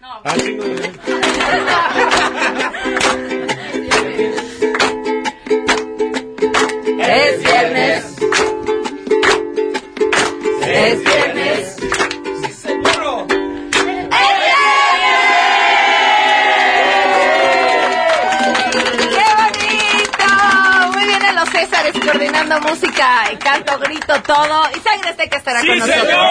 Ah, sí, no, no. Es viernes. Es viernes. ¡Qué bonito! Muy bien en los Césares coordinando música, canto, grito, todo. Y Sangre Azteca estará con nosotros.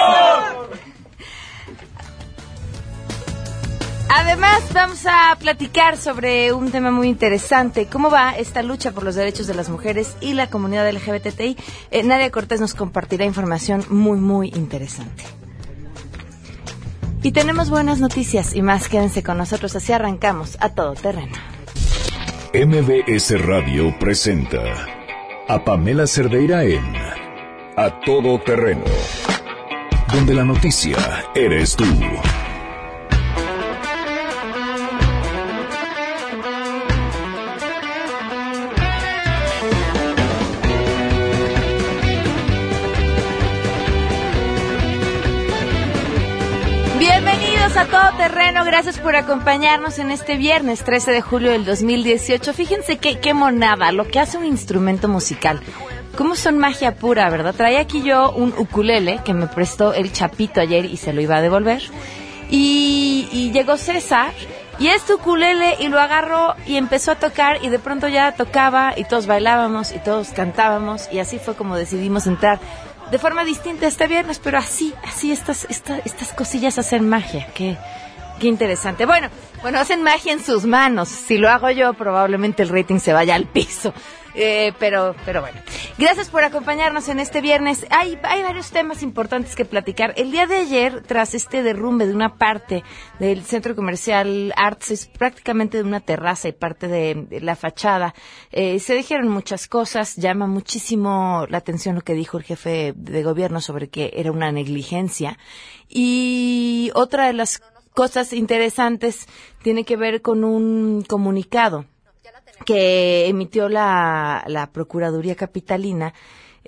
Vamos a platicar sobre un tema muy interesante. ¿Cómo va esta lucha por los derechos de las mujeres y la comunidad LGBTI? Eh, Nadia Cortés nos compartirá información muy, muy interesante. Y tenemos buenas noticias y más. Quédense con nosotros. Así arrancamos a todo terreno. MBS Radio presenta a Pamela Cerdeira en A Todo Terreno, donde la noticia eres tú. Todo Terreno, gracias por acompañarnos en este viernes 13 de julio del 2018. Fíjense qué, monada, lo que hace un instrumento musical. Cómo son magia pura, ¿verdad? Traía aquí yo un ukulele que me prestó el Chapito ayer y se lo iba a devolver. Y, y llegó César y este ukulele y lo agarró y empezó a tocar y de pronto ya tocaba y todos bailábamos y todos cantábamos y así fue como decidimos entrar de forma distinta este viernes, pero así, así estas, esta- estas cosillas hacen magia. Qué, qué interesante. Bueno, bueno, hacen magia en sus manos. Si lo hago yo, probablemente el rating se vaya al piso. Eh, pero, pero bueno. Gracias por acompañarnos en este viernes. Hay, hay varios temas importantes que platicar. El día de ayer, tras este derrumbe de una parte del centro comercial Arts, es prácticamente de una terraza y parte de, de la fachada, eh, se dijeron muchas cosas. Llama muchísimo la atención lo que dijo el jefe de gobierno sobre que era una negligencia. Y otra de las cosas interesantes tiene que ver con un comunicado que emitió la, la Procuraduría Capitalina.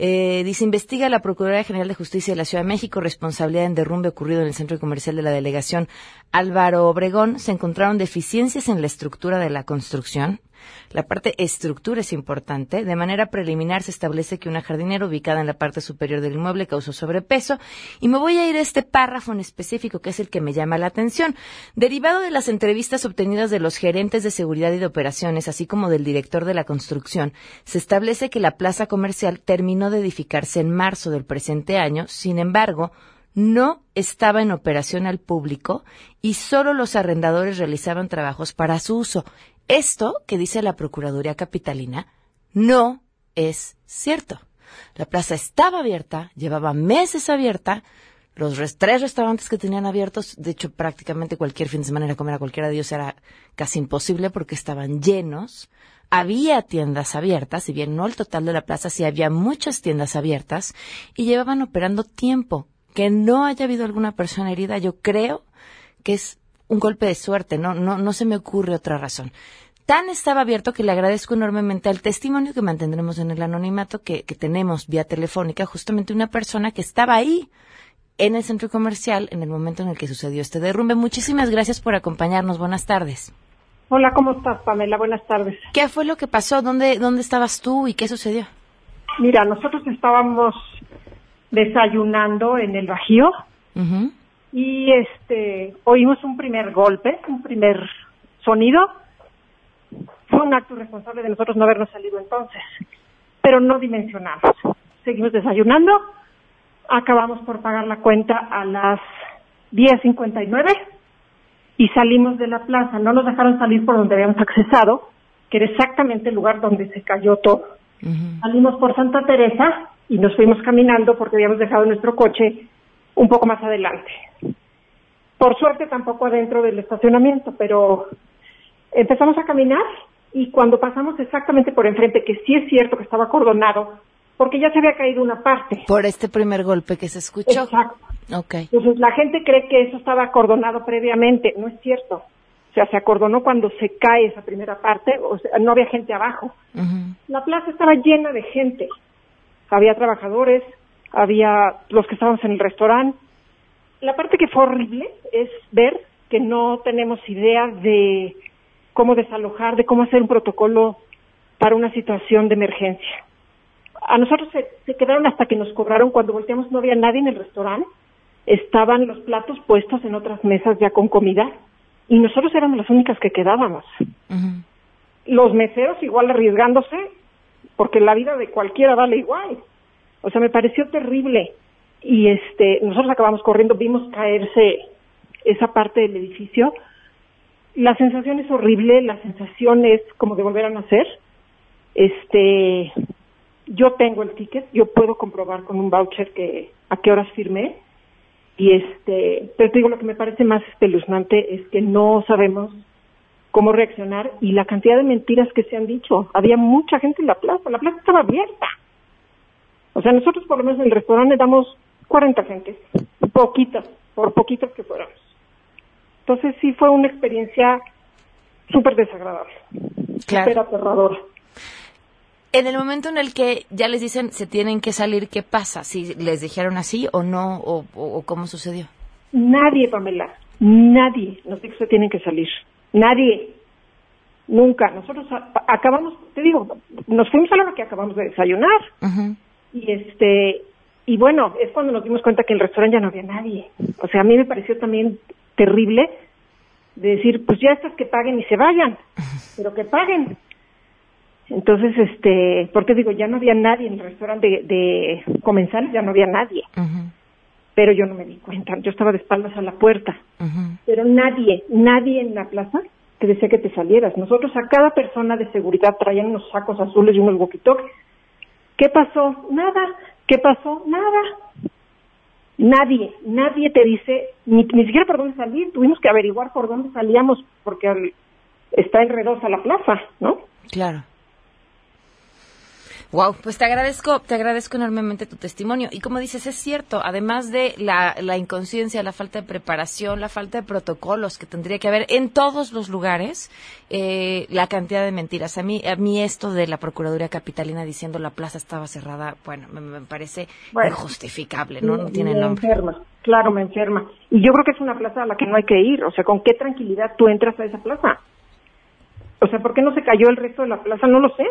Eh, dice, investiga la Procuraduría General de Justicia de la Ciudad de México responsabilidad en derrumbe ocurrido en el centro comercial de la delegación Álvaro Obregón. Se encontraron deficiencias en la estructura de la construcción. La parte estructura es importante. De manera preliminar se establece que una jardinera ubicada en la parte superior del inmueble causó sobrepeso. Y me voy a ir a este párrafo en específico que es el que me llama la atención. Derivado de las entrevistas obtenidas de los gerentes de seguridad y de operaciones, así como del director de la construcción, se establece que la plaza comercial terminó de edificarse en marzo del presente año. Sin embargo, no estaba en operación al público y solo los arrendadores realizaban trabajos para su uso. Esto que dice la Procuraduría Capitalina no es cierto. La plaza estaba abierta, llevaba meses abierta, los res- tres restaurantes que tenían abiertos, de hecho prácticamente cualquier fin de semana ir a comer a cualquiera de ellos era casi imposible porque estaban llenos. Había tiendas abiertas, si bien no el total de la plaza, sí había muchas tiendas abiertas y llevaban operando tiempo. Que no haya habido alguna persona herida, yo creo que es un golpe de suerte, no, no, no se me ocurre otra razón. Tan estaba abierto que le agradezco enormemente al testimonio que mantendremos en el anonimato que, que tenemos vía telefónica, justamente una persona que estaba ahí en el centro comercial en el momento en el que sucedió este derrumbe. Muchísimas gracias por acompañarnos. Buenas tardes. Hola, ¿cómo estás, Pamela? Buenas tardes. ¿Qué fue lo que pasó? ¿Dónde, dónde estabas tú y qué sucedió? Mira, nosotros estábamos desayunando en el Bajío Ujú. Y este oímos un primer golpe, un primer sonido. Fue un acto responsable de nosotros no habernos salido entonces, pero no dimensionamos. Seguimos desayunando, acabamos por pagar la cuenta a las 10.59 y salimos de la plaza. No nos dejaron salir por donde habíamos accesado, que era exactamente el lugar donde se cayó todo. Salimos por Santa Teresa y nos fuimos caminando porque habíamos dejado nuestro coche un poco más adelante. Por suerte tampoco adentro del estacionamiento, pero empezamos a caminar y cuando pasamos exactamente por enfrente, que sí es cierto que estaba acordonado, porque ya se había caído una parte. Por este primer golpe que se escuchó. Exacto. Ok. Entonces la gente cree que eso estaba acordonado previamente, no es cierto. O sea, se acordonó cuando se cae esa primera parte, o sea, no había gente abajo. Ujú. La plaza estaba llena de gente. Había trabajadores, había los que estábamos en el restaurante. La parte que fue horrible es ver que no tenemos idea de cómo desalojar, de cómo hacer un protocolo para una situación de emergencia. A nosotros se, se quedaron hasta que nos cobraron, cuando volteamos no había nadie en el restaurante, estaban los platos puestos en otras mesas ya con comida y nosotros éramos las únicas que quedábamos. Los meseros igual arriesgándose, porque la vida de cualquiera vale igual. O sea, me pareció terrible. Y este, nosotros acabamos corriendo, vimos caerse esa parte del edificio. La sensación es horrible, la sensación es como de volver a nacer. Este, yo tengo el ticket, yo puedo comprobar con un voucher que a qué horas firmé. Y este, pero te digo, lo que me parece más espeluznante es que no sabemos cómo reaccionar y la cantidad de mentiras que se han dicho. Había mucha gente en la plaza, la plaza estaba abierta. O sea, nosotros por lo menos en el restaurante damos 40 gentes, poquitas, por poquitas que fuéramos. Entonces sí fue una experiencia súper desagradable, Claro. súper aterradora. En el momento en el que ya les dicen se tienen que salir, ¿qué pasa? ¿Si les dijeron así o no? ¿O, cómo sucedió? Nadie, Pamela, nadie nos dijo que se tienen que salir. Nadie. Nunca. Nosotros acabamos, te digo, nos fuimos a la hora que acabamos de desayunar. Ujú. Y este, y bueno, es cuando nos dimos cuenta que en el restaurante ya no había nadie. O sea, a mí me pareció también terrible de decir, pues ya estas que paguen y se vayan, pero que paguen. Entonces, este, porque digo, ya no había nadie en el restaurante de, de comensales, ya no había nadie. Pero yo no me di cuenta, yo estaba de espaldas a la puerta. Pero nadie, nadie en la plaza te decía que te salieras. Nosotros a cada persona de seguridad traían unos sacos azules y unos walkie-talkies. ¿Qué pasó? Nada. ¿Qué pasó? Nada. Nadie, nadie te dice, ni, ni siquiera por dónde salir. Tuvimos que averiguar por dónde salíamos porque está enredosa la plaza, ¿no? Claro. Wow, pues te agradezco, te agradezco enormemente tu testimonio. Y como dices, es cierto, además de la, la inconsciencia, la falta de preparación, la falta de protocolos que tendría que haber en todos los lugares, eh, la cantidad de mentiras. A mí, a mí esto de la Procuraduría Capitalina diciendo la plaza estaba cerrada, bueno, me, me parece Bueno. injustificable, ¿no? No tiene me nombre. enferma, claro, me enferma. Y yo creo que es una plaza a la que no hay que ir. O sea, ¿con qué tranquilidad tú entras a esa plaza? O sea, ¿por qué no se cayó el resto de la plaza? No lo sé.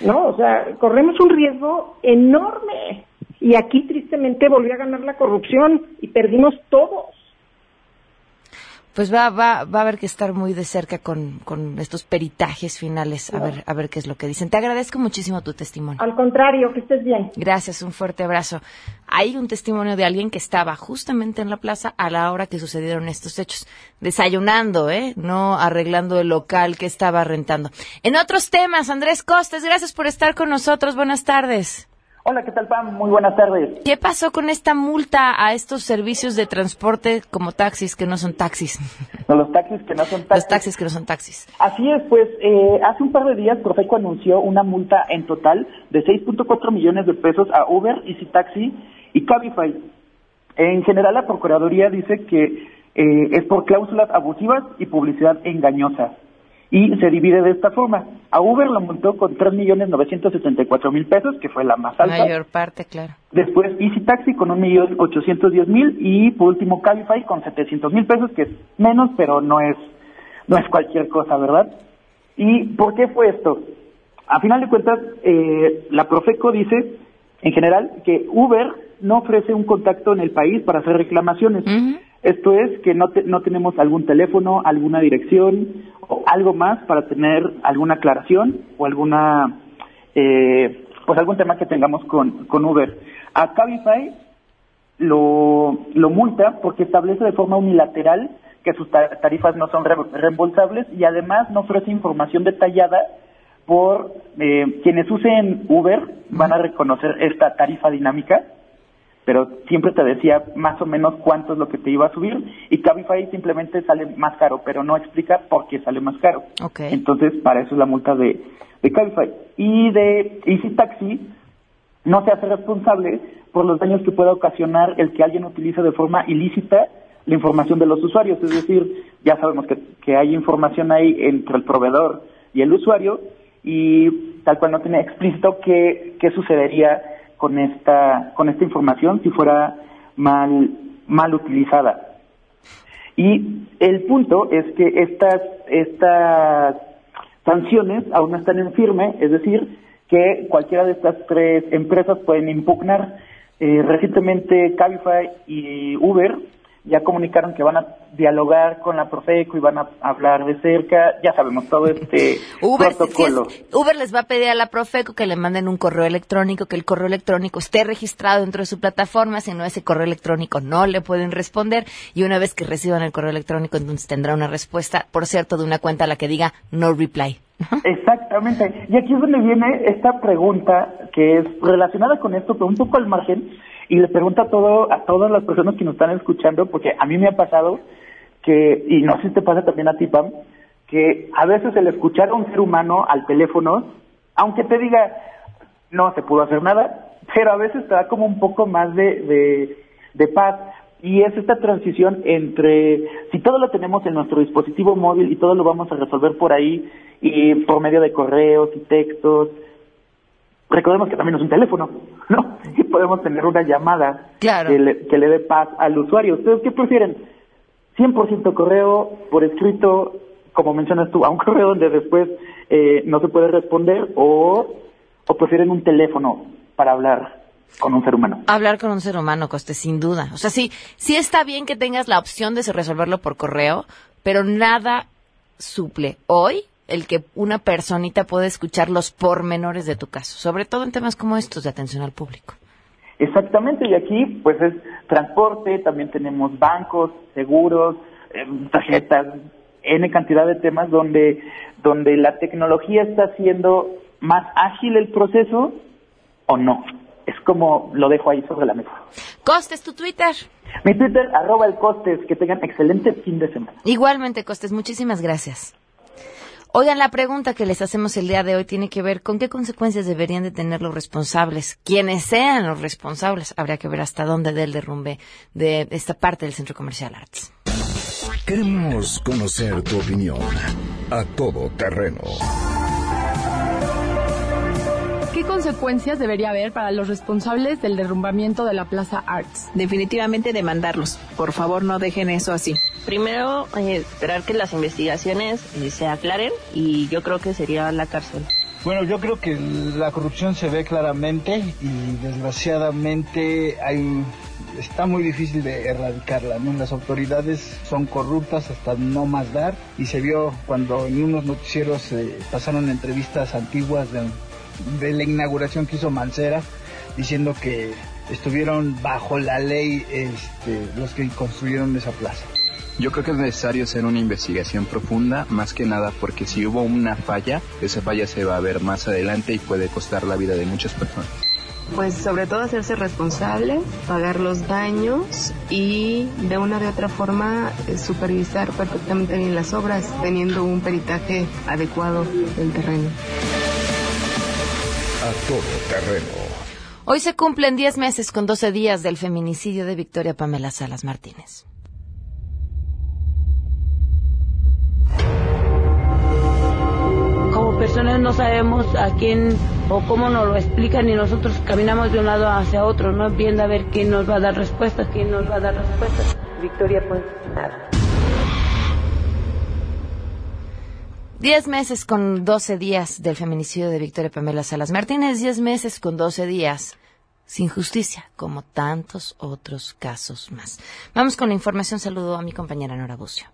No, o sea, corremos un riesgo enorme. Y aquí tristemente volvió a ganar la corrupción y perdimos todos. Pues va, va, va a haber que estar muy de cerca con, con estos peritajes finales, a ver, a ver qué es lo que dicen. Te agradezco muchísimo tu testimonio. Al contrario, que estés bien. Gracias, un fuerte abrazo. Hay un testimonio de alguien que estaba justamente en la plaza a la hora que sucedieron estos hechos, desayunando, ¿eh? No arreglando el local que estaba rentando. En otros temas, Andrés Costes, gracias por estar con nosotros. Buenas tardes. Hola, ¿qué tal, Pam? Muy buenas tardes. ¿Qué pasó con esta multa a estos servicios de transporte como taxis que no son taxis? No, los taxis que no son taxis. Los taxis que no son taxis. Así es, pues eh, hace un par de días Profeco anunció una multa en total de 6.4 millones de pesos a Uber, Easy Taxi y Cabify. En general, la Procuraduría dice que eh, es por cláusulas abusivas y publicidad engañosa. Y se divide de esta forma. A Uber lo multó con 3.974.000 pesos, que fue la más alta. Mayor parte, claro. Después Easy Taxi con 1.810.000 y por último Cabify con 700.000 pesos, que es menos, pero no es, no es cualquier cosa, ¿verdad? ¿Y por qué fue esto? A final de cuentas, eh, la Profeco dice, en general, que Uber no ofrece un contacto en el país para hacer reclamaciones. Esto es que no, te- no tenemos algún teléfono, alguna dirección o algo más para tener alguna aclaración o alguna, eh, pues algún tema que tengamos con, con Uber. A Cabify lo, lo multa porque establece de forma unilateral que sus ta- tarifas no son re- reembolsables y además no ofrece información detallada por eh, quienes usen Uber van a reconocer esta tarifa dinámica pero siempre te decía más o menos cuánto es lo que te iba a subir y Cabify simplemente sale más caro, pero no explica por qué sale más caro. Entonces, para eso es la multa de, de Cabify. Y de Easy Taxi no se hace responsable por los daños que pueda ocasionar el que alguien utilice de forma ilícita la información de los usuarios. Es decir, ya sabemos que, que hay información ahí entre el proveedor y el usuario y tal cual no tiene explícito qué, qué sucedería con esta, con esta información si fuera mal, mal utilizada. Y el punto es que estas, estas sanciones aún no están en firme, es decir, que cualquiera de estas tres empresas pueden impugnar. Eh, recientemente Cabify y Uber ya comunicaron que van a dialogar con la Profeco y van a hablar de cerca, ya sabemos todo este Uber, protocolo. Uber les va a pedir a la Profeco que le manden un correo electrónico, que el correo electrónico esté registrado dentro de su plataforma, si no ese correo electrónico no le pueden responder y una vez que reciban el correo electrónico entonces tendrá una respuesta, por cierto, de una cuenta a la que diga no reply. Exactamente. Y aquí es donde viene esta pregunta que es relacionada con esto, pero un poco al margen, y le pregunto a, todo, a todas las personas que nos están escuchando, porque a mí me ha pasado que, y no sé si te pasa también a ti, Pam, que a veces el escuchar a un ser humano al teléfono, aunque te diga, no se pudo hacer nada, pero a veces te da como un poco más de, de, de paz. Y es esta transición entre, si todo lo tenemos en nuestro dispositivo móvil y todo lo vamos a resolver por ahí, y por medio de correos y textos, recordemos que también es un teléfono, ¿no? Y podemos tener una llamada Claro. que, le, que le dé paz al usuario. ¿Ustedes qué prefieren? ¿100% correo, por escrito, como mencionas tú, a un correo donde después eh, no se puede responder o, o prefieren un teléfono para hablar con un ser humano? Hablar con un ser humano, Coste, sin duda. O sea, sí, sí está bien que tengas la opción de resolverlo por correo, pero nada suple hoy el que una personita pueda escuchar los pormenores de tu caso, sobre todo en temas como estos de atención al público. Exactamente, y aquí pues es transporte, también tenemos bancos, seguros, eh, tarjetas, N cantidad de temas donde, donde la tecnología está haciendo más ágil el proceso o no. Es como lo dejo ahí sobre la mesa. Costes, tu Twitter. Mi Twitter, arroba el costes, que tengan excelente fin de semana. Igualmente, Costes, muchísimas gracias. Oigan, la pregunta que les hacemos el día de hoy tiene que ver con qué consecuencias deberían de tener los responsables, quienes sean los responsables. Habría que ver hasta dónde del derrumbe de esta parte del Centro Comercial Arts. Queremos conocer tu opinión. A todo terreno. ¿Qué consecuencias debería haber para los responsables del derrumbamiento de la Plaza Arts? Definitivamente demandarlos. Por favor, no dejen eso así. Primero, eh, esperar que las investigaciones eh, se aclaren y yo creo que sería la cárcel. Bueno, yo creo que la corrupción se ve claramente y desgraciadamente hay, está muy difícil de erradicarla. ¿no? Las autoridades son corruptas hasta no más dar y se vio cuando en unos noticieros eh, pasaron entrevistas antiguas de, de la inauguración que hizo Mancera diciendo que estuvieron bajo la ley este, los que construyeron esa plaza. Yo creo que es necesario hacer una investigación profunda, más que nada porque si hubo una falla, esa falla se va a ver más adelante y puede costar la vida de muchas personas. Pues sobre todo hacerse responsable, pagar los daños y de una de otra forma eh, supervisar perfectamente bien las obras, teniendo un peritaje adecuado del terreno. A todo terreno. Hoy se cumplen 10 meses con 12 días del feminicidio de Victoria Pamela Salas Martínez. Como personas no sabemos a quién o cómo nos lo explican y nosotros caminamos de un lado hacia otro, ¿no? Viendo a ver quién nos va a dar respuestas, quién nos va a dar respuestas. Victoria, pues nada. 10 meses con 12 días del feminicidio de Victoria Pamela Salas Martínez, 10 meses con 12 días sin justicia, como tantos otros casos más. Vamos con la información. Saludo a mi compañera Nora Bucio.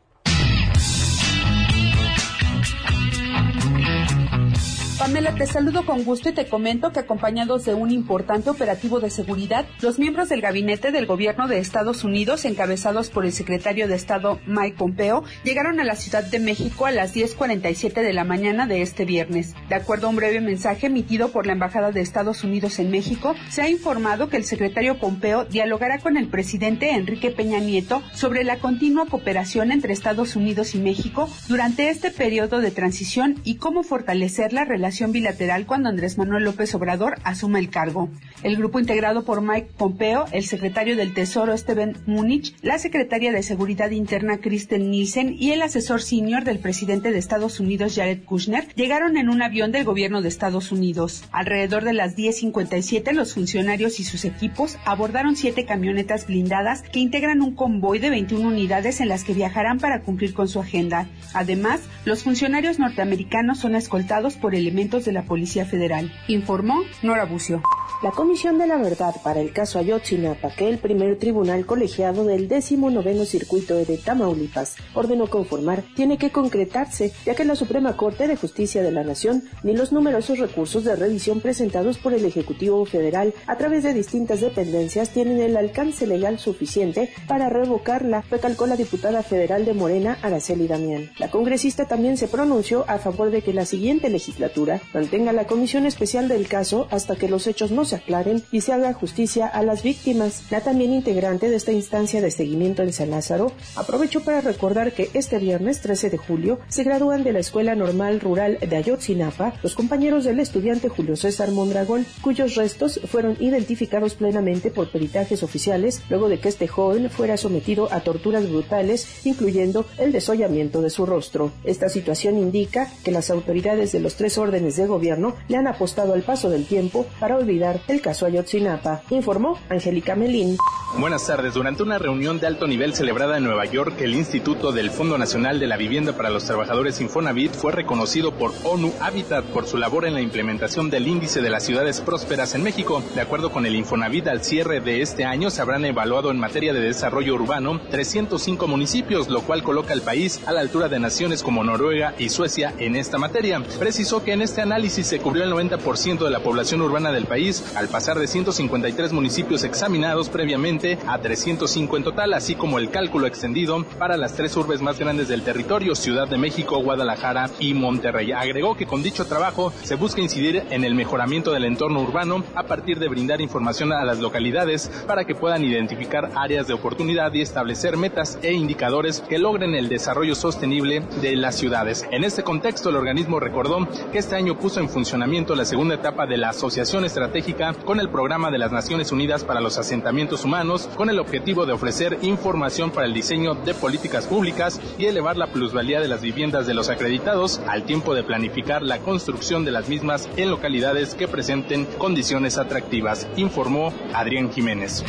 Pamela, te saludo con gusto y te comento que acompañados de un importante operativo de seguridad, los miembros del gabinete del gobierno de Estados Unidos, encabezados por el secretario de Estado Mike Pompeo, llegaron a la Ciudad de México a las 10.47 de la mañana de este viernes. De acuerdo a un breve mensaje emitido por la Embajada de Estados Unidos en México, se ha informado que el secretario Pompeo dialogará con el presidente Enrique Peña Nieto sobre la continua cooperación entre Estados Unidos y México durante este periodo de transición y cómo fortalecer la relación relación bilateral cuando Andrés Manuel López Obrador asuma el cargo. El grupo integrado por Mike Pompeo, el secretario del Tesoro Steven Múnich, la secretaria de Seguridad Interna Kristen Nielsen y el asesor senior del presidente de Estados Unidos Jared Kushner llegaron en un avión del gobierno de Estados Unidos. Alrededor de las 10.57 los funcionarios y sus equipos abordaron siete camionetas blindadas que integran un convoy de 21 unidades en las que viajarán para cumplir con su agenda. Además, los funcionarios norteamericanos son escoltados por elementos de la Policía Federal, informó Nora Bucio. La Comisión de la Verdad para el caso Ayotzinapa, que el primer tribunal colegiado del 19 Circuito de Tamaulipas ordenó conformar, tiene que concretarse, ya que la Suprema Corte de Justicia de la Nación ni los numerosos recursos de revisión presentados por el Ejecutivo Federal a través de distintas dependencias tienen el alcance legal suficiente para revocarla, recalcó la diputada federal de Morena, Araceli Damián. La congresista también se pronunció a favor de que la siguiente legislatura mantenga la comisión especial del caso hasta que los hechos no se aclaren y se haga justicia a las víctimas. La también integrante de esta instancia de seguimiento en San Lázaro aprovechó para recordar que este viernes 13 de julio se gradúan de la Escuela Normal Rural de Ayotzinapa los compañeros del estudiante Julio César Mondragón, cuyos restos fueron identificados plenamente por peritajes oficiales luego de que este joven fuera sometido a torturas brutales, incluyendo el desollamiento de su rostro. Esta situación indica que las autoridades de los tres órdenes de gobierno le han apostado al paso del tiempo para olvidar el caso Ayotzinapa, informó Angélica Melín. Buenas tardes. Durante una reunión de alto nivel celebrada en Nueva York, el Instituto del Fondo Nacional de la Vivienda para los Trabajadores Infonavit fue reconocido por ONU Habitat por su labor en la implementación del índice de las ciudades prósperas en México. De acuerdo con el Infonavit, al cierre de este año se habrán evaluado en materia de desarrollo urbano 305 municipios, lo cual coloca al país a la altura de naciones como Noruega y Suecia en esta materia. Precisó que en este análisis se cubrió el 90% de la población urbana del país, al pasar de 153 municipios examinados previamente a 305 en total, así como el cálculo extendido para las tres urbes más grandes del territorio, Ciudad de México, Guadalajara y Monterrey. Agregó que con dicho trabajo se busca incidir en el mejoramiento del entorno urbano a partir de brindar información a las localidades para que puedan identificar áreas de oportunidad y establecer metas e indicadores que logren el desarrollo sostenible de las ciudades. En este contexto, el organismo recordó que este año puso en funcionamiento la segunda etapa de la Asociación Estratégica con el Programa de las Naciones Unidas para los Asentamientos Humanos, con el objetivo de ofrecer información para el diseño de políticas públicas y elevar la plusvalía de las viviendas de los acreditados, al tiempo de planificar la construcción de las mismas en localidades que presenten condiciones atractivas, informó Adrián Jiménez.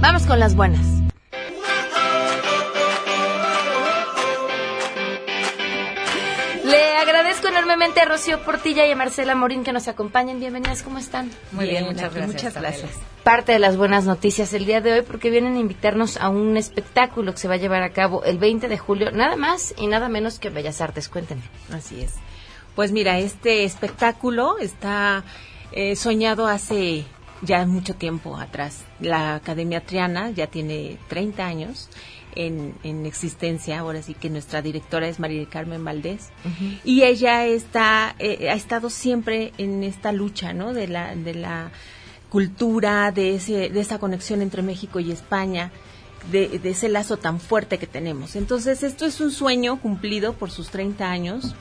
Vamos con las buenas. Enormemente a Rocío Portilla y a Marcela Morín que nos acompañen. Bienvenidas, ¿cómo están? Muy bien, muchas gracias. Muchas gracias. Parte de las buenas noticias el día de hoy porque vienen a invitarnos a un espectáculo que se va a llevar a cabo el 20 de julio, nada más y nada menos que Bellas Artes. Cuéntenme. Así es. Pues mira, este espectáculo está eh, soñado hace ya mucho tiempo atrás. La Academia Triana ya tiene 30 años en, existencia, ahora sí que nuestra directora es María Carmen Valdés, y ella está, eh, ha estado siempre en esta lucha, ¿no? De la, de la cultura, de, ese, de esa conexión entre México y España. De, de, ese lazo tan fuerte que tenemos. Entonces, esto es un sueño cumplido por sus 30 años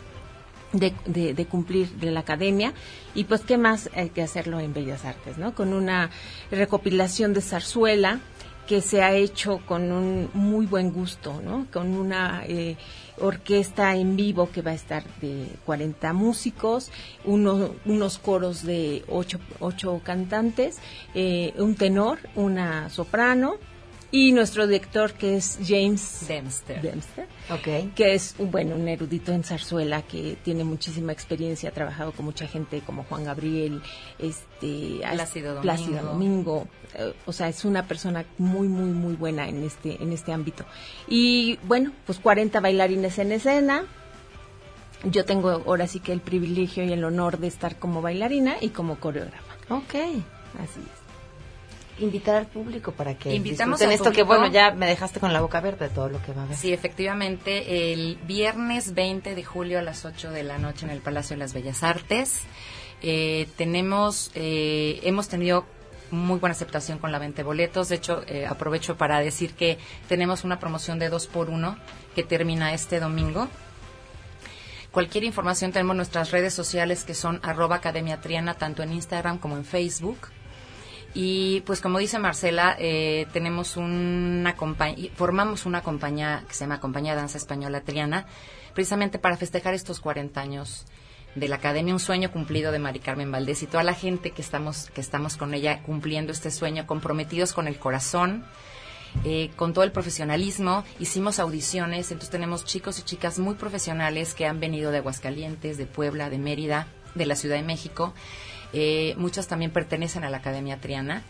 de, de, de, cumplir de la academia y pues qué más hay que hacerlo en Bellas Artes, ¿no? Con una recopilación de zarzuela, que se ha hecho con un muy buen gusto, ¿no? Con una eh, orquesta en vivo que va a estar de 40 músicos, unos coros de 8, ocho cantantes, eh, un tenor, una soprano, y nuestro director que es James Dempster, Dempster que es bueno un erudito en zarzuela que tiene muchísima experiencia ha trabajado con mucha gente como Juan Gabriel este Plácido Domingo, eh, o sea es una persona muy muy muy buena en este en este ámbito. Y bueno pues 40 bailarines en escena. Yo tengo ahora sí que el privilegio y el honor de estar como bailarina y como coreógrafa. Ok. así es invitar al público para que Invitamos disfruten esto que bueno ya me dejaste con la boca abierta de todo lo que va a haber. Sí, efectivamente, el viernes 20 de julio a las 8 de la noche en el Palacio de las Bellas Artes. Eh, tenemos, eh, hemos tenido muy buena aceptación con la venta de boletos. De hecho, eh, aprovecho para decir que tenemos una promoción de dos por uno que termina este domingo. Cualquier información tenemos nuestras redes sociales que son arroba Academia Triana, tanto en Instagram como en Facebook. Y pues como dice Marcela, eh, tenemos una formamos una compañía que se llama Compañía Danza Española Triana, precisamente para festejar estos 40 años de la Academia, un sueño cumplido de Mari Carmen Valdés y toda la gente que estamos, que estamos con ella cumpliendo este sueño, comprometidos con el corazón, eh, con todo el profesionalismo. Hicimos audiciones, entonces tenemos chicos y chicas muy profesionales que han venido de Aguascalientes, de Puebla, de Mérida, de la Ciudad de México. Eh, muchos también pertenecen a la Academia Triana.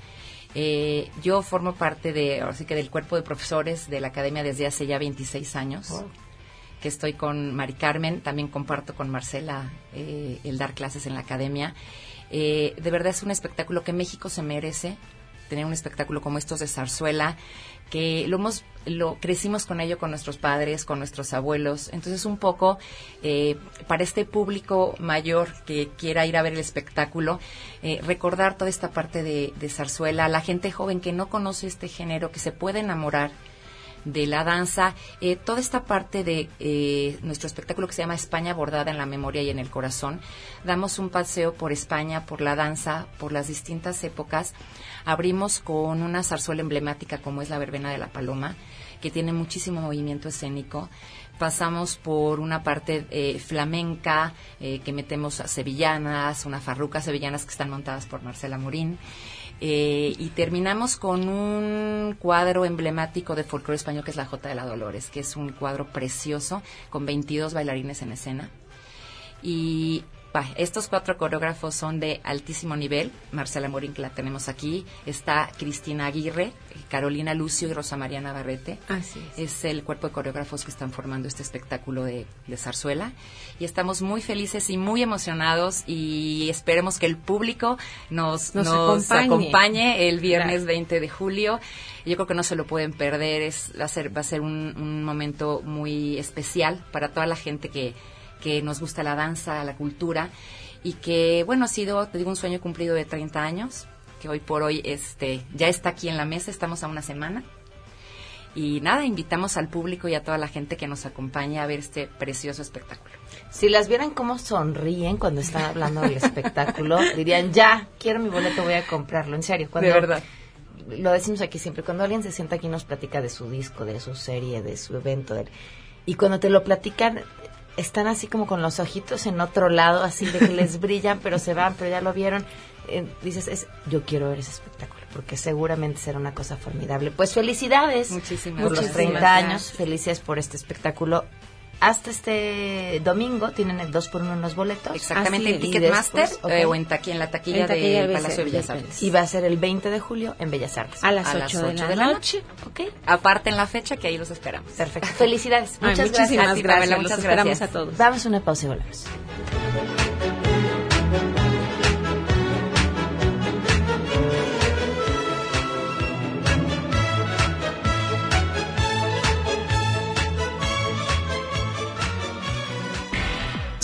Eh, yo formo parte de, ahora sí que del cuerpo de profesores de la Academia desde hace ya 26 años que estoy con Mari Carmen, también comparto con Marcela eh, el dar clases en la academia. Eh, de verdad es un espectáculo que México se merece, tener un espectáculo como estos de zarzuela, que lo hemos lo crecimos con ello con nuestros padres, con nuestros abuelos. Entonces, un poco eh, para este público mayor que quiera ir a ver el espectáculo, recordar toda esta parte de, de zarzuela, la gente joven que no conoce este género, que se puede enamorar de la danza, eh, toda esta parte de eh, nuestro espectáculo que se llama España bordada en la memoria y en el corazón. Damos un paseo por España, por la danza, por las distintas épocas. Abrimos con una zarzuela emblemática como es la Verbena de la Paloma, que tiene muchísimo movimiento escénico pasamos por una parte eh, flamenca, que metemos a sevillanas, una farruca sevillanas que están montadas por Marcela Morín. Eh, y terminamos con un cuadro emblemático de folclore español que es la Jota de la Dolores, que es un cuadro precioso con 22 bailarines en escena. Y estos cuatro coreógrafos son de altísimo nivel. Marcela Morín, que la tenemos aquí. Está Cristina Aguirre, Carolina Lucio y Rosa María Navarrete. Así es. el cuerpo de coreógrafos que están formando este espectáculo de, zarzuela. Y estamos muy felices y muy emocionados y esperemos que el público nos, nos, acompañe. el viernes 20 de julio. Yo creo que no se lo pueden perder. Es, va a ser, va a ser un momento muy especial para toda la gente que que nos gusta la danza, la cultura y que, bueno, ha sido, te digo, un sueño cumplido de 30 años, que hoy por hoy este, ya está aquí en la mesa, estamos a una semana. Y nada, invitamos al público y a toda la gente que nos acompaña a ver este precioso espectáculo. Si las vieran cómo sonríen cuando están hablando del espectáculo, dirían, ya, quiero mi boleto, voy a comprarlo. En serio, cuando... De verdad lo decimos aquí siempre, cuando alguien se sienta aquí y nos platica de su disco, de su serie, de su evento, y cuando te lo platican, están así como con los ojitos en otro lado, así de que les brillan, pero se van, pero ya lo vieron. Eh, dices, es, yo quiero ver ese espectáculo, porque seguramente será una cosa formidable. Pues felicidades Muchísimas por los 30 años, felicidades por este espectáculo hasta este domingo tienen el 2 por 1 en los boletos. Exactamente, en Ticketmaster eh, o en, en la taquilla, del Palacio de Bellas Artes. Y va a ser el 20 de julio en Bellas Artes. A las 8, de, la noche. Aparte en la fecha que ahí los esperamos. Perfecto. Felicidades. Muchas gracias. gracias. muchas gracias a todos. Damos una pausa y volvemos.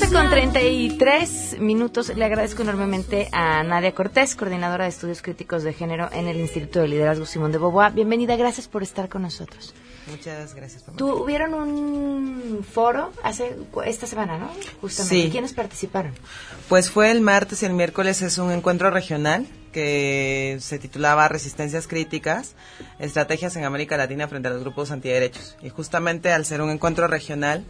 12 con 33 minutos. Le agradezco enormemente a Nadia Cortés, coordinadora de estudios críticos de género en el Instituto de Liderazgo Simón de Boboa. Bienvenida, gracias por estar con nosotros. Muchas gracias. Tuvieron un foro hace esta semana, ¿no? Justamente. ¿Quiénes participaron? Pues fue el martes y el miércoles es un encuentro regional que se titulaba Resistencias Críticas, Estrategias en América Latina frente a los grupos antiderechos. Y justamente al ser un encuentro regional,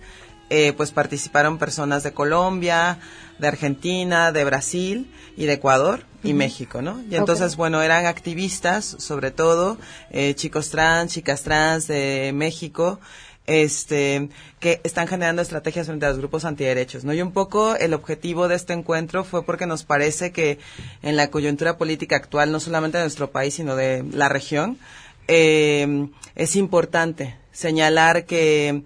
eh, pues participaron personas de Colombia, de Argentina, de Brasil y de Ecuador y México, ¿no? Y entonces, bueno, eran activistas, sobre todo, eh, chicos trans, chicas trans de México, este, que están generando estrategias frente a los grupos antiderechos, ¿no? Y un poco el objetivo de este encuentro fue porque nos parece que en la coyuntura política actual, no solamente de nuestro país, sino de la región, eh, es importante señalar que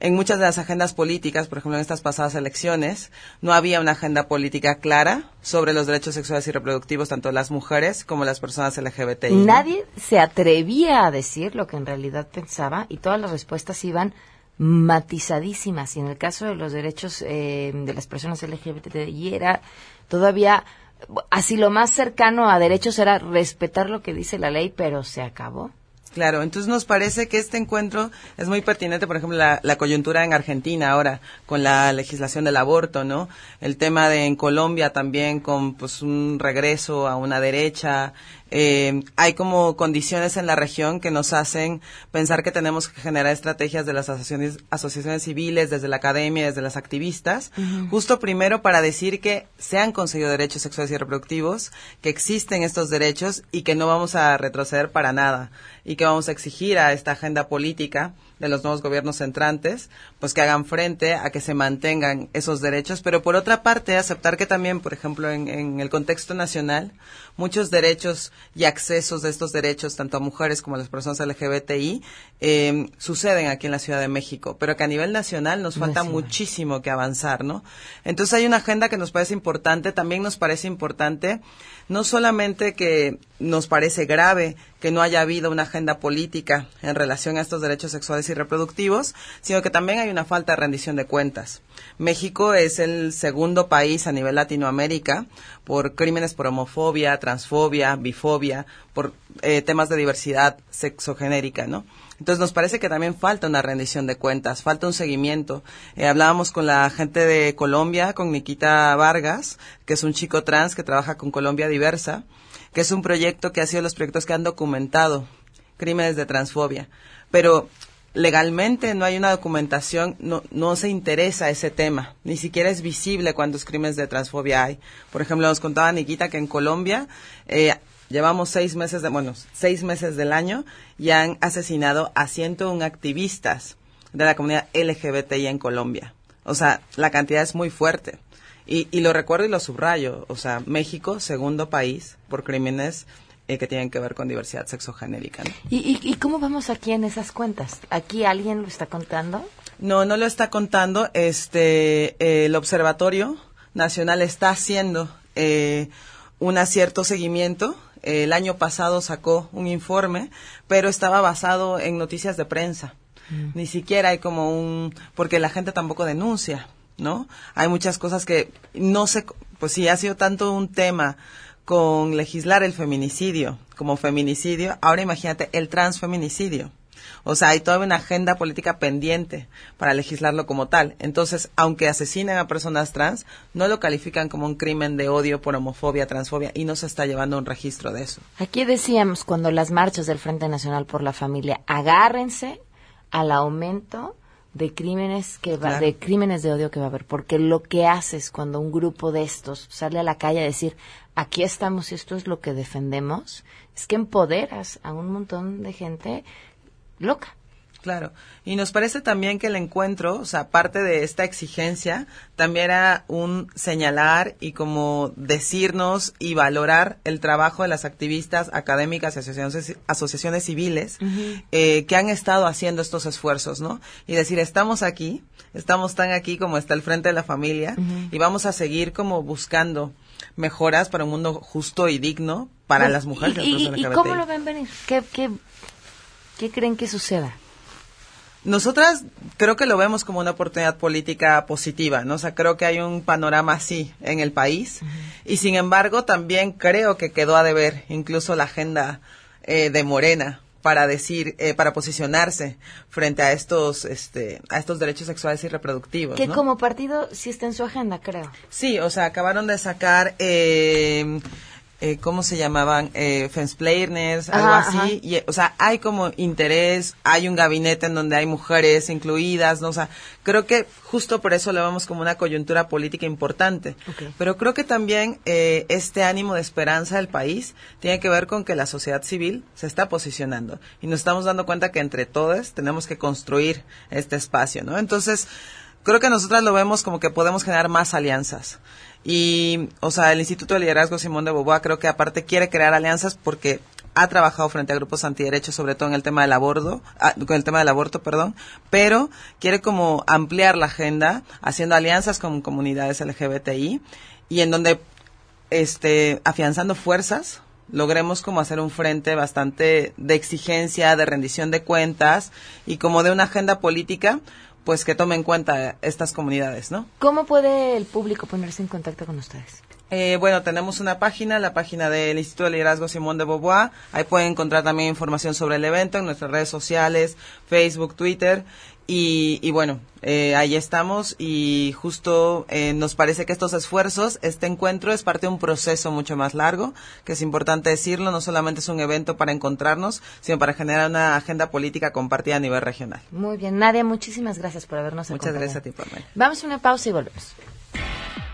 en muchas de las agendas políticas, por ejemplo en estas pasadas elecciones, no había una agenda política clara sobre los derechos sexuales y reproductivos tanto de las mujeres como las personas LGBTI. Nadie se atrevía a decir lo que en realidad pensaba y todas las respuestas iban matizadísimas. Y en el caso de los derechos eh, de las personas LGBTI era todavía así lo más cercano a derechos era respetar lo que dice la ley, pero se acabó. Claro, entonces nos parece que este encuentro es muy pertinente, por ejemplo, la, coyuntura en Argentina ahora con la legislación del aborto, ¿no? El tema de en Colombia también con pues un regreso a una derecha, eh, hay como condiciones en la región que nos hacen pensar que tenemos que generar estrategias de las asociaciones, asociaciones civiles, desde la academia, desde las activistas, justo primero para decir que se han conseguido derechos sexuales y reproductivos, que existen estos derechos y que no vamos a retroceder para nada y que vamos a exigir a esta agenda política de los nuevos gobiernos entrantes, pues que hagan frente a que se mantengan esos derechos, pero por otra parte aceptar que también, por ejemplo, en, en el contexto nacional, muchos derechos y accesos de estos derechos, tanto a mujeres como a las personas LGBTI, eh, suceden aquí en la Ciudad de México, pero que a nivel nacional nos falta muchísimo que avanzar, ¿no? Entonces hay una agenda que nos parece importante, también nos parece importante no solamente que nos parece grave que no haya habido una agenda política en relación a estos derechos sexuales y reproductivos, sino que también hay una falta de rendición de cuentas. México es el segundo país a nivel Latinoamérica por crímenes por homofobia, transfobia, bifobia, por eh, temas de diversidad sexogenérica, ¿no? Entonces nos parece que también falta una rendición de cuentas, falta un seguimiento. Eh, hablábamos con la gente de Colombia, con Nikita Vargas, que es un chico trans que trabaja con Colombia Diversa, que es un proyecto que ha sido los proyectos que han documentado crímenes de transfobia. Pero legalmente no hay una documentación, no, no se interesa ese tema, ni siquiera es visible cuántos crímenes de transfobia hay. Por ejemplo, nos contaba Nikita que en Colombia eh, Llevamos seis meses, de, bueno, seis meses del año y han asesinado a 101 activistas de la comunidad LGBTI en Colombia. O sea, la cantidad es muy fuerte. Y, y lo recuerdo y lo subrayo. O sea, México, segundo país por crímenes eh, que tienen que ver con diversidad sexogenérica. ¿no? ¿Y, y, y cómo vamos aquí en esas cuentas? ¿Aquí alguien lo está contando? No, no lo está contando. Este, eh, el Observatorio Nacional está haciendo eh, un cierto seguimiento el año pasado sacó un informe, pero estaba basado en noticias de prensa. Mm. Ni siquiera hay como un, porque la gente tampoco denuncia, ¿no? Hay muchas cosas que no se, pues si ha sido tanto un tema con legislar el feminicidio como feminicidio, ahora imagínate el transfeminicidio. O sea, hay toda una agenda política pendiente para legislarlo como tal. Entonces, aunque asesinen a personas trans, no lo califican como un crimen de odio por homofobia, transfobia y no se está llevando un registro de eso. Aquí decíamos cuando las marchas del Frente Nacional por la Familia, agárrense al aumento de crímenes que va, claro. de crímenes de odio que va a haber, porque lo que haces cuando un grupo de estos sale a la calle a decir aquí estamos y esto es lo que defendemos, es que empoderas a un montón de gente loca. Claro. Y nos parece también que el encuentro, o sea, parte de esta exigencia, también era un señalar y como decirnos y valorar el trabajo de las activistas académicas y asociaciones, asociaciones civiles uh -huh. eh, que han estado haciendo estos esfuerzos, ¿no? Y decir, estamos aquí, estamos tan aquí como está el frente de la familia uh -huh. y vamos a seguir como buscando mejoras para un mundo justo y digno para bueno, las mujeres. ¿Y, y, y cómo lo ven venir? ¿Qué, qué, ¿Qué creen que suceda? Nosotras creo que lo vemos como una oportunidad política positiva, ¿no? O sea, creo que hay un panorama así en el país uh -huh. y sin embargo también creo que quedó a deber incluso la agenda eh, de Morena para decir, eh, para posicionarse frente a estos, este, a estos derechos sexuales y reproductivos. Que ¿no? como partido sí está en su agenda, creo. Sí, o sea, acabaron de sacar eh, eh, ¿cómo se llamaban? Eh, Fensplainers, algo así. ajá. Y, o sea, hay como interés, hay un gabinete en donde hay mujeres incluidas, ¿no? O sea, creo que justo por eso le vemos como una coyuntura política importante. Pero creo que también eh, este ánimo de esperanza del país tiene que ver con que la sociedad civil se está posicionando y nos estamos dando cuenta que entre todos tenemos que construir este espacio, ¿no? Entonces, creo que nosotras lo vemos como que podemos generar más alianzas. Y, o sea, el Instituto de Liderazgo Simón de Boboa creo que aparte quiere crear alianzas porque ha trabajado frente a grupos antiderechos, sobre todo en el tema del aborto, ah, con el tema del aborto, perdón, pero quiere como ampliar la agenda, haciendo alianzas con comunidades LGBTI y en donde, este, afianzando fuerzas, logremos como hacer un frente bastante de exigencia, de rendición de cuentas y como de una agenda política, pues que tome en cuenta estas comunidades, ¿no? ¿Cómo puede el público ponerse en contacto con ustedes? Eh, bueno, tenemos una página, la página del Instituto de Liderazgo Simón de Beauvoir. Ahí pueden encontrar también información sobre el evento en nuestras redes sociales, Facebook, Twitter. Y, y bueno, eh, ahí estamos y justo eh, nos parece que estos esfuerzos, este encuentro es parte de un proceso mucho más largo, que es importante decirlo, no solamente es un evento para encontrarnos, sino para generar una agenda política compartida a nivel regional. Muy bien, Nadia, muchísimas gracias por habernos Muchas acompañado. gracias a ti por venir. Vamos a una pausa y volvemos.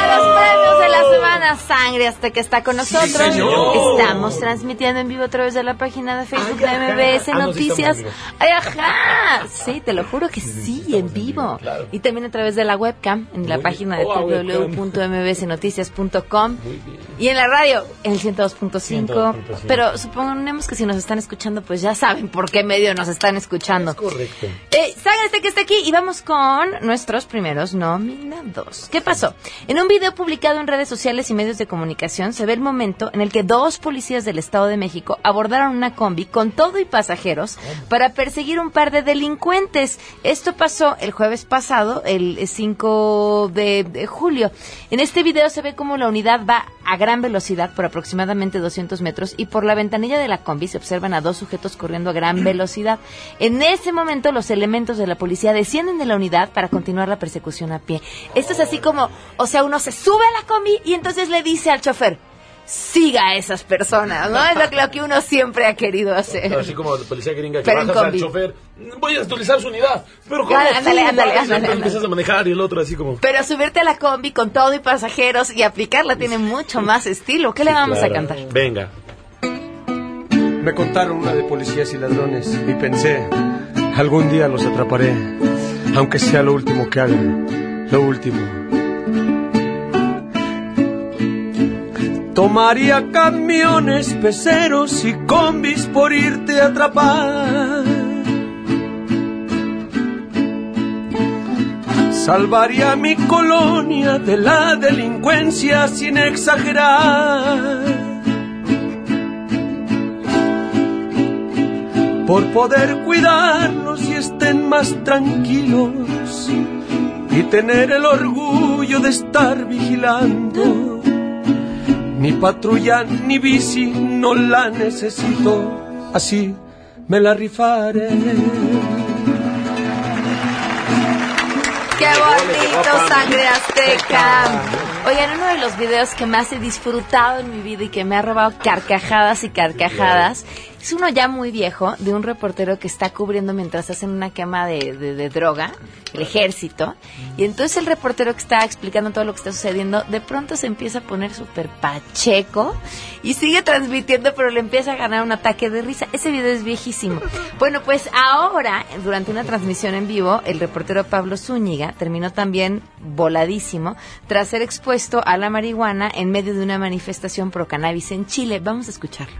a los premios de la semana Sangre hasta que está con nosotros. Estamos transmitiendo en vivo a través de la página de Facebook de MBS Ah, Noticias. Ay, ajá. Sí, te lo juro que sí, en vivo. Y también a través de la webcam en la página de Oh, www.mbsnoticias.com y en la radio en el 102.5. 102.5. Pero suponemos que si nos están escuchando, pues ya saben por qué medio nos están escuchando. Correcto. Eh, Sangre este que está aquí y vamos con nuestros primeros nominados. ¿Qué pasó? En un video publicado en redes sociales y medios de comunicación se ve el momento en el que dos policías del Estado de México abordaron una combi con todo y pasajeros para perseguir un par de delincuentes. Esto pasó el jueves pasado, el 5 de, julio. En este video se ve como la unidad va a gran velocidad por aproximadamente 200 metros y por la ventanilla de la combi se observan a dos sujetos corriendo a gran velocidad. En ese momento los elementos de la policía descienden de la unidad para continuar la persecución a pie. Esto es así como, o sea, uno se sube a la combi y entonces le dice al chofer, siga a esas personas, ¿no? Es lo, lo que uno siempre ha querido hacer. Así como la policía gringa que bajas al combi. chofer, voy a actualizar su unidad. Pero ¿cómo? Ah, ándale, ándale, ándale, empiezas a manejar y el otro así como... Pero subirte a la combi con todo y pasajeros y aplicarla tiene mucho más estilo. ¿Qué le vamos a cantar? Venga. Me contaron una de policías y ladrones y pensé, algún día los atraparé, aunque sea lo último que hagan, lo último. Tomaría camiones, peceros y combis por irte a atrapar. Salvaría mi colonia de la delincuencia sin exagerar. por poder cuidarlos y estén más tranquilos y tener el orgullo de estar vigilando. Ni patrulla ni bici no la necesito, así me la rifaré. ¡Qué bonito, sangre azteca! Oigan, uno de los videos que más he disfrutado en mi vida y que me ha robado carcajadas y carcajadas es uno ya muy viejo de un reportero que está cubriendo mientras hacen una quema de, de- de droga, el ejército. Y entonces el reportero que está explicando todo lo que está sucediendo, de pronto se empieza a poner súper pacheco y sigue transmitiendo, pero le empieza a ganar un ataque de risa. Ese video es viejísimo. Bueno, pues ahora, durante una transmisión en vivo, el reportero Pablo Zúñiga terminó también voladísimo tras ser expuesto a la marihuana en medio de una manifestación pro cannabis en Chile. Vamos a escucharlo.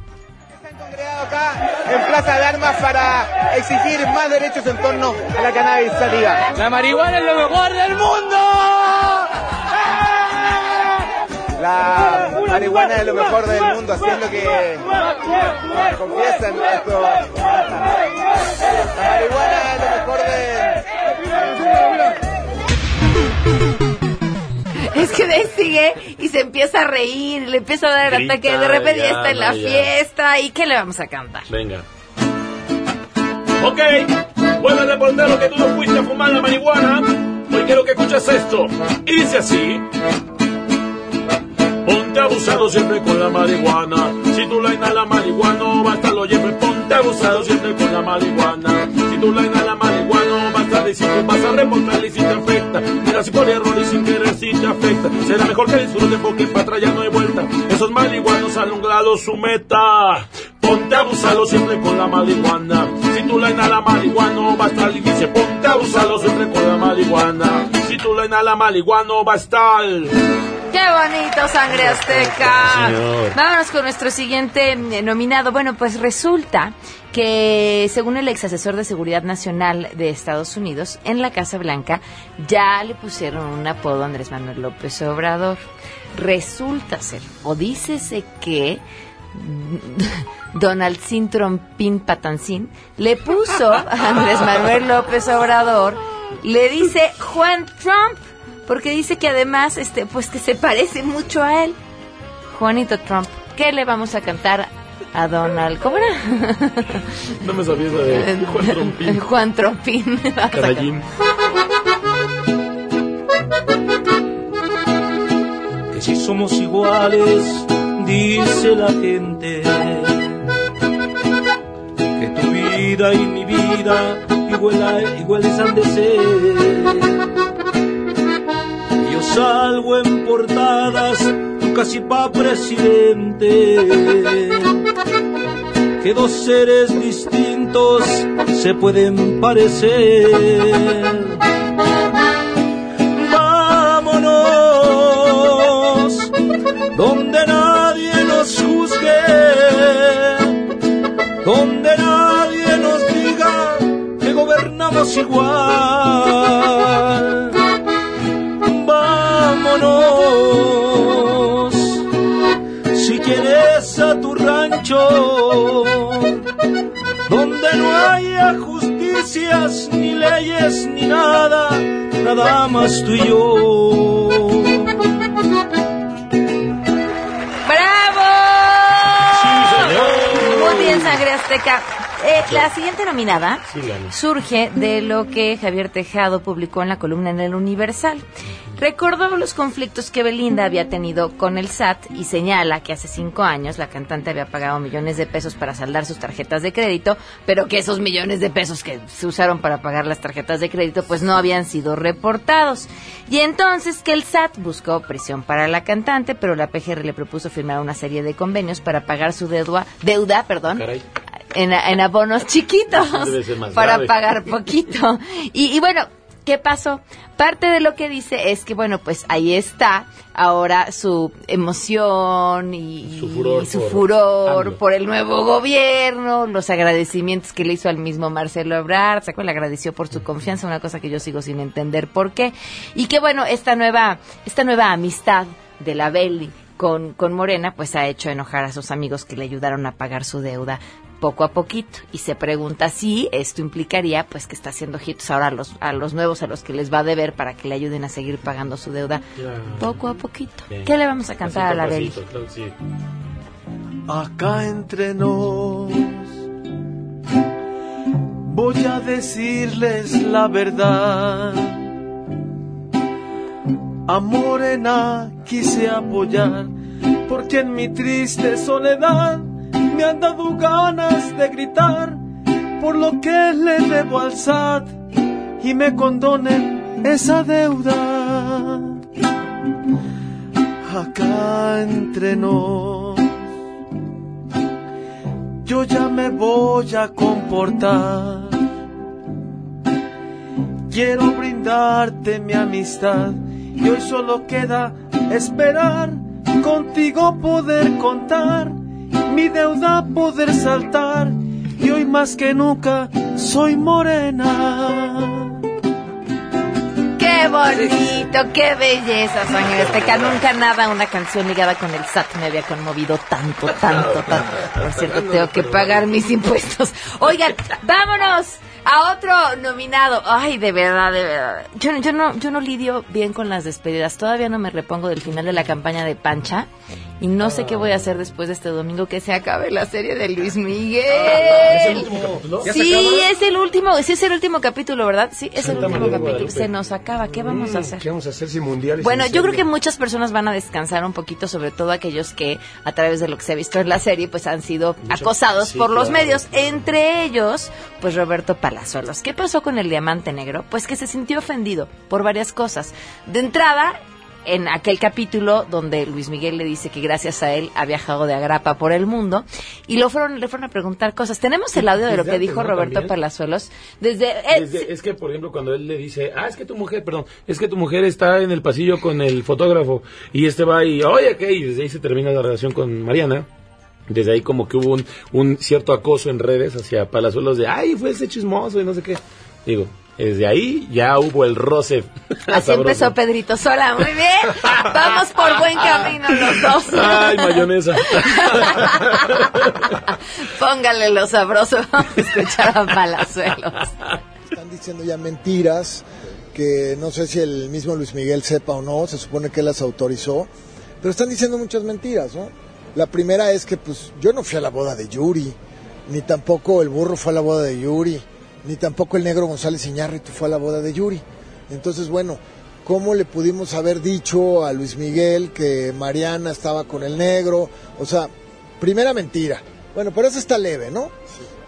Acá en Plaza de Armas para exigir más derechos en torno a la cannabis sativa. La marihuana es lo mejor del mundo. La marihuana es lo mejor del mundo, así es lo que confiesan esto. La marihuana es lo mejor de... Es que de sigue y se empieza a reír, le empieza a dar el ataque, de repente ya está en la ya. fiesta. ¿Y qué le vamos a cantar? Venga. Ok, bueno reportero que tú no fuiste a fumar la marihuana. Hoy quiero que escuches esto. Y dice así. Ponte abusado siempre con la marihuana. Si tú la inhalas marihuana, basta lo lleves. Ponte abusado siempre con la marihuana. Si tú la inhalas marihuana, basta decir que vas a reportar y si te afecta. Mira si por error y sin querer si te afecta. Será mejor que disfruten porque para atrás ya no hay vuelta. Esos marihuanos han logrado su meta. Ponte abusado siempre con la marihuana. Si tú la inhalas marihuana, va a estar y dice ponte abusado siempre con la marihuana. Si tú la inhalas marihuana, va a estar. ¡Qué bonito, Sangre Azteca! Vámonos con nuestro siguiente eh, nominado. Bueno, pues resulta que, según el ex asesor de Seguridad Nacional de Estados Unidos, en la Casa Blanca ya le pusieron un apodo a Andrés Manuel López Obrador. Resulta ser, o dícese que mm, Donald Sin Trompín Patancín le puso a Andrés Manuel López Obrador, le dice Juan Trump, porque dice que además, este, pues que se parece mucho a él. Juanito Trump, ¿qué le vamos a cantar a Donald? ¿Cómo era? No me sabía esa de Juan Trompín. Juan Trompín. Canallín. que si somos iguales, dice la gente, que tu vida y mi vida igual, iguales han de ser. Salgo en portadas, casi pa' presidente, que dos seres distintos se pueden parecer. Vámonos donde nadie nos juzgue, donde nadie nos diga que gobernamos igual. Donde no haya justicias, ni leyes, ni nada, nada más tú y yo. ¡Bravo! señor. Muy bien, Sangre Azteca. Eh, la siguiente nominada Sí, surge de lo que Javier Tejado publicó en la columna en el Universal. Recordó los conflictos que Belinda había tenido con el SAT y señala que hace cinco años la cantante había pagado millones de pesos para saldar sus tarjetas de crédito, pero que esos millones de pesos que se usaron para pagar las tarjetas de crédito pues no habían sido reportados. Y entonces que el SAT buscó prisión para la cantante, pero la PGR le propuso firmar una serie de convenios para pagar su deuda, deuda perdón, Caray. En, en abonos chiquitos para grave. pagar poquito. Y, y bueno, ¿qué pasó? Parte de lo que dice es que, bueno, pues ahí está ahora su emoción y Su furor y su por furor AMLO. por el nuevo gobierno, los agradecimientos que le hizo al mismo Marcelo Ebrard, ¿se acuerdan? Le agradeció por su confianza, una cosa que yo sigo sin entender por qué. Y que, bueno, esta nueva, esta nueva amistad de la Belli con, con Morena, pues ha hecho enojar a sus amigos que le ayudaron a pagar su deuda poco a poquito y se pregunta si esto implicaría pues que está haciendo hitos ahora a los a los nuevos a los que les va a deber para que le ayuden a seguir pagando su deuda poco a poquito. Bien. ¿Qué le vamos a cantar a la Beli? Pasito, claro sí. acá entre nos. Voy a decirles la verdad. A Morena quise apoyar, porque en mi triste soledad me han dado ganas de gritar por lo que le debo al SAT y me condonen esa deuda. Acá entre nos yo ya me voy a comportar. Quiero brindarte mi amistad y hoy solo queda esperar contigo poder contar mi deuda poder saltar y hoy más que nunca soy morena. Qué bonito, qué belleza, Sangre Azteca. Nunca nada una canción ligada con el SAT me había conmovido tanto, tanto, tanto. Por cierto, tengo que pagar mis impuestos. Oigan, vámonos a otro nominado. Ay, de verdad, de verdad. Yo, yo, no, yo no lidio bien con las despedidas. Todavía no me repongo del final de la campaña de Pancha. Y no sé qué voy a hacer después de este domingo que se acabe la serie de Luis Miguel. ¿Es el último capítulo? ¿Ya se Sí, es el último, sí es el último capítulo, ¿verdad? Sí, es el último capítulo. Se nos acaba. ¿Qué vamos a Mm, hacer? ¿Qué vamos a hacer sin mundiales? Bueno, yo creo que muchas personas van a descansar un poquito, sobre todo aquellos que a través de lo que se ha visto en la serie, pues han sido acosados por los medios, entre ellos, pues Roberto Palazuelos. ¿Qué pasó con el diamante negro? Pues que se sintió ofendido por varias cosas. De entrada, en aquel capítulo donde Luis Miguel le dice que gracias a él ha viajado de agrapa por el mundo y lo fueron, le fueron a preguntar cosas. Tenemos el audio de lo que dijo. Roberto También. Palazuelos. Desde, eh, Desde- es que, por ejemplo, cuando él le dice, ah, es que tu mujer, perdón, es que tu mujer está en el pasillo con el fotógrafo y este va y, oye, ¿qué? Y desde ahí se termina la relación con Mariana. Desde ahí como que hubo un, un cierto acoso en redes hacia Palazuelos de, ay, fue ese chismoso y no sé qué. Digo, desde ahí ya hubo el roce. Así sabroso. empezó Pedrito Sola. Muy bien. Vamos por buen camino los dos. Ay, mayonesa. Póngale lo sabroso. Vamos a escuchar a Palazuelos. Están diciendo ya mentiras que no sé si el mismo Luis Miguel sepa o no, se supone que él las autorizó, pero están diciendo muchas mentiras, ¿no? La primera es que pues yo no fui a la boda de Yuri, ni tampoco el burro fue a la boda de Yuri, ni tampoco el negro González Iñárritu fue a la boda de Yuri. Entonces, bueno, ¿cómo le pudimos haber dicho a Luis Miguel que Mariana estaba con el negro? O sea, primera mentira. Bueno, pero eso está leve, ¿no?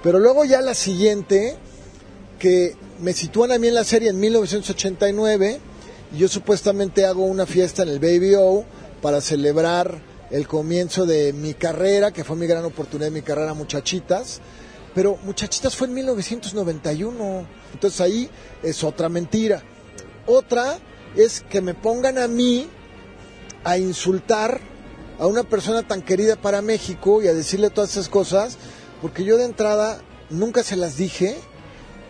Pero luego ya la siguiente, que me sitúan a mí en la serie en 1989 y yo supuestamente hago una fiesta en el Baby O para celebrar el comienzo de mi carrera, que fue mi gran oportunidad de mi carrera Muchachitas, pero Muchachitas fue en 1991, entonces ahí es otra mentira. Otra es que me pongan a mí a insultar a una persona tan querida para México y a decirle todas esas cosas, porque yo de entrada nunca se las dije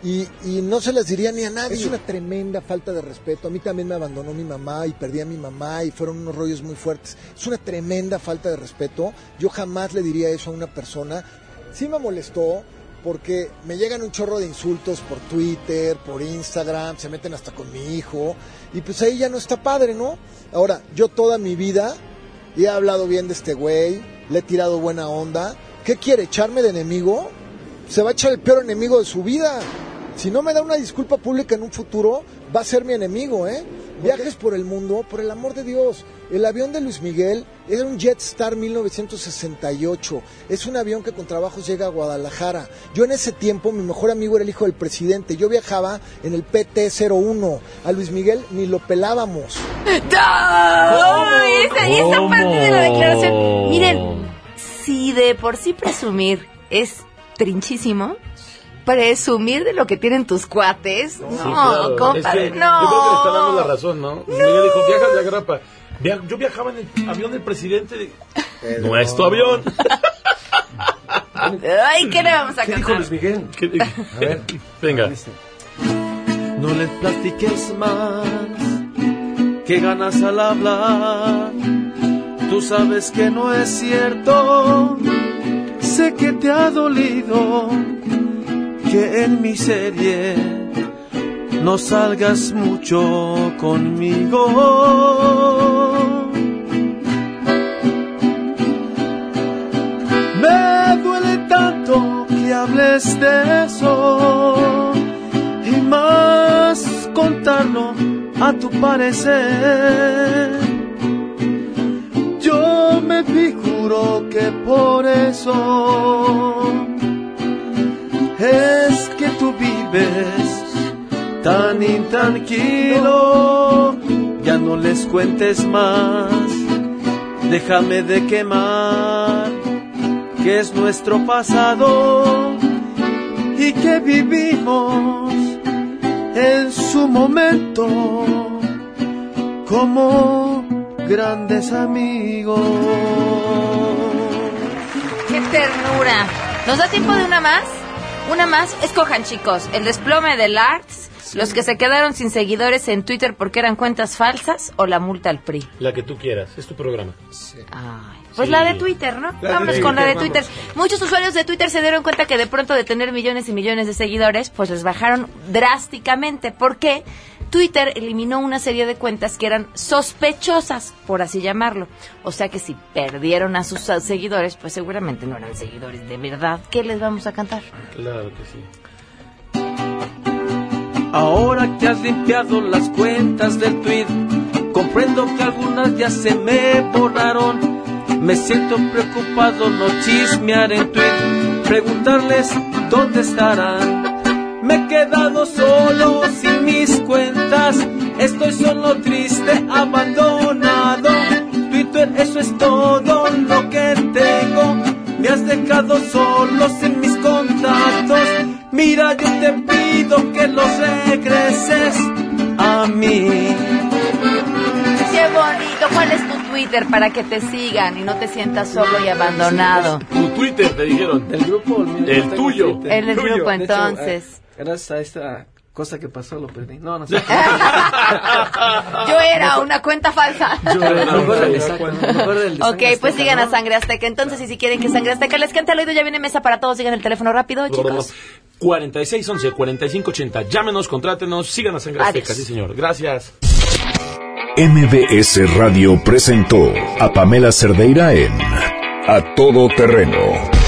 y, no se las diría ni a nadie. Es una tremenda falta de respeto. A mí también me abandonó mi mamá y perdí a mi mamá y fueron unos rollos muy fuertes. Es una tremenda falta de respeto. Yo jamás le diría eso a una persona. Sí me molestó porque me llegan un chorro de insultos por Twitter, por Instagram, se meten hasta con mi hijo y pues ahí ya no está padre, ¿no? Ahora, yo toda mi vida he hablado bien de este güey, le he tirado buena onda. ¿Qué quiere? ¿Echarme de enemigo? Se va a echar el peor enemigo de su vida. Si no me da una disculpa pública en un futuro, va a ser mi enemigo, ¿eh? Viajes por el mundo, por el amor de Dios. El avión de Luis Miguel era un Jetstar 1968. Es un avión que con trabajos llega a Guadalajara. Yo en ese tiempo, mi mejor amigo era el hijo del presidente. Yo viajaba en el PT-01. A Luis Miguel ni lo pelábamos. ¡Ay, esa, y esa ¿Cómo? parte de la declaración. Miren, si de por sí presumir es trinchísimo, presumir de lo que tienen tus cuates, no, Sí, claro. compadre, Es que no. Yo creo que le está dando la razón, ¿no? Miguel dijo, viajas de agrapa. Via- yo viajaba en el avión del presidente. de- No es tu avión. Ay, ¿qué le vamos a ¿Qué cantar? dijo Luis Miguel? A ver, venga. No le platiques más, que ganas al hablar. Tú sabes que no es cierto, sé que te ha dolido que en mi serie no salgas mucho conmigo. Me duele tanto que hables de eso y más contarlo a tu parecer. Yo me figuro que por eso es tan intranquilo. Ya no les cuentes más, déjame de quemar que es nuestro pasado y que vivimos en su momento como grandes amigos. ternura! ¿Nos da tiempo de una más? Una más. Escojan, chicos, el desplome del Arts, los que se quedaron sin seguidores en Twitter porque eran cuentas falsas o la multa al PRI. La que tú quieras, es tu programa. Pues Sí. la de Twitter, ¿no? La de Vámonos Twitter, con la de vamos. Twitter. Muchos usuarios de Twitter se dieron cuenta que de pronto de tener millones y millones de seguidores, pues les bajaron drásticamente. ¿Por qué? Twitter eliminó una serie de cuentas que eran sospechosas, por así llamarlo. O sea que si perdieron a sus seguidores, pues seguramente no eran seguidores de verdad. ¿Qué les vamos a cantar? Claro que sí. Ahora que has limpiado las cuentas del tweet, comprendo que algunas ya se me borraron. Me siento preocupado, no chismear en tweet, preguntarles dónde estarán. Me he quedado solo sin mis cuentas, estoy solo triste, abandonado. Twitter, eso es todo lo que tengo. Me has dejado solo sin mis contactos. Mira, yo te pido que los regreses a mí. Qué bonito. ¿Cuál es tu Twitter para que te sigan y no te sientas solo y abandonado? Tu Twitter, te dijeron. ¿Del grupo? El tuyo. El del tuyo. grupo, De hecho, entonces. Gracias a esta cosa que pasó lo perdí. No, no sé. Yo era una cuenta falsa. Yo era una de Ok, pues sigan a. Sangre Azteca. Entonces, y si quieren que Sangre Azteca les cante al oído, ya viene mesa para todos. Sigan el teléfono rápido, chicos. 4611 4580. Llámenos, contrátenos, sigan a Sangre Adiós. Azteca, sí señor. Gracias. MBS Radio presentó a Pamela Cerdeira en A Todo Terreno.